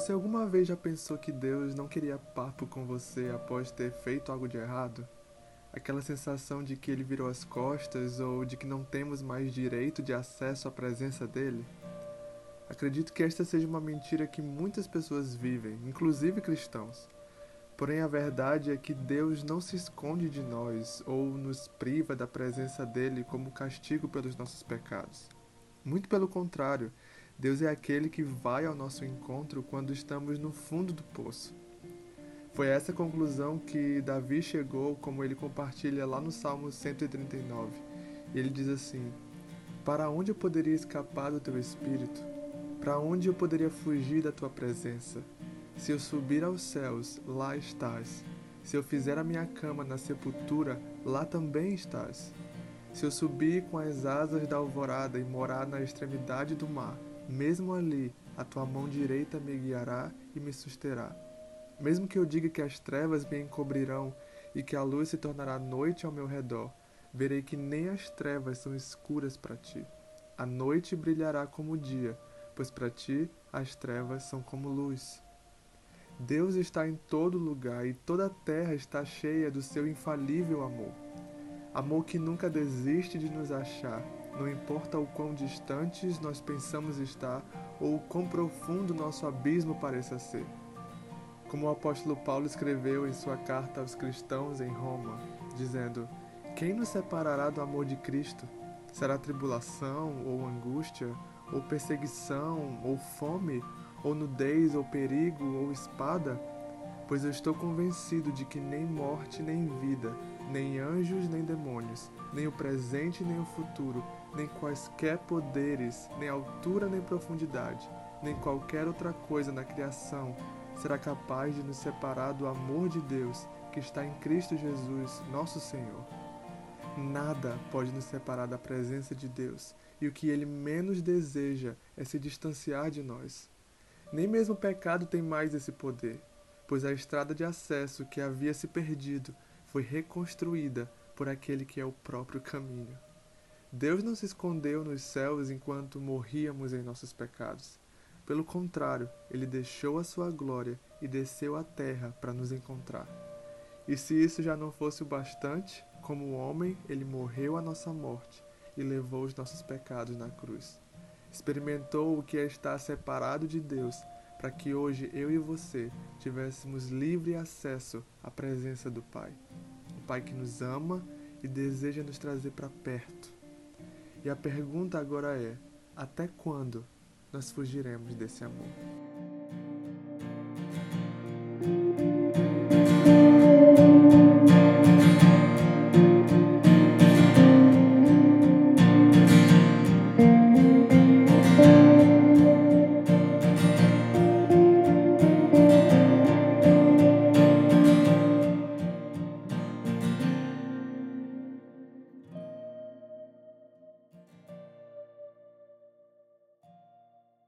Você alguma vez já pensou que Deus não queria papo com você após ter feito algo de errado? Aquela sensação de que ele virou as costas ou de que não temos mais direito de acesso à presença dele? Acredito que esta seja uma mentira que muitas pessoas vivem, inclusive cristãos. Porém, a verdade é que Deus não se esconde de nós ou nos priva da presença dele como castigo pelos nossos pecados. Muito pelo contrário, Deus é aquele que vai ao nosso encontro quando estamos no fundo do poço. Foi essa conclusão que Davi chegou, como ele compartilha lá no Salmo 139. Ele diz assim: Para onde eu poderia escapar do teu espírito? Para onde eu poderia fugir da tua presença? Se eu subir aos céus, lá estás. Se eu fizer a minha cama na sepultura, lá também estás. Se eu subir com as asas da alvorada e morar na extremidade do mar, mesmo ali, a tua mão direita me guiará e me susterá. Mesmo que eu diga que as trevas me encobrirão e que a luz se tornará noite ao meu redor, verei que nem as trevas são escuras para ti. A noite brilhará como o dia, pois para ti as trevas são como luz. Deus está em todo lugar e toda a terra está cheia do seu infalível amor. Amor que nunca desiste de nos achar não importa o quão distantes nós pensamos estar ou o quão profundo nosso abismo pareça ser. Como o apóstolo Paulo escreveu em sua carta aos cristãos em Roma, dizendo: Quem nos separará do amor de Cristo? Será tribulação ou angústia, ou perseguição, ou fome, ou nudez, ou perigo, ou espada? Pois eu estou convencido de que nem morte, nem vida, nem anjos, nem demônios, nem o presente, nem o futuro, nem quaisquer poderes, nem altura, nem profundidade, nem qualquer outra coisa na criação será capaz de nos separar do amor de Deus que está em Cristo Jesus, nosso Senhor. Nada pode nos separar da presença de Deus, e o que ele menos deseja é se distanciar de nós. Nem mesmo o pecado tem mais esse poder pois a estrada de acesso que havia se perdido foi reconstruída por aquele que é o próprio caminho. Deus não se escondeu nos céus enquanto morríamos em nossos pecados. Pelo contrário, ele deixou a sua glória e desceu à terra para nos encontrar. E se isso já não fosse o bastante, como homem, ele morreu a nossa morte e levou os nossos pecados na cruz. Experimentou o que é estar separado de Deus para que hoje eu e você tivéssemos livre acesso à presença do Pai. O Pai que nos ama e deseja nos trazer para perto. E a pergunta agora é: até quando nós fugiremos desse amor?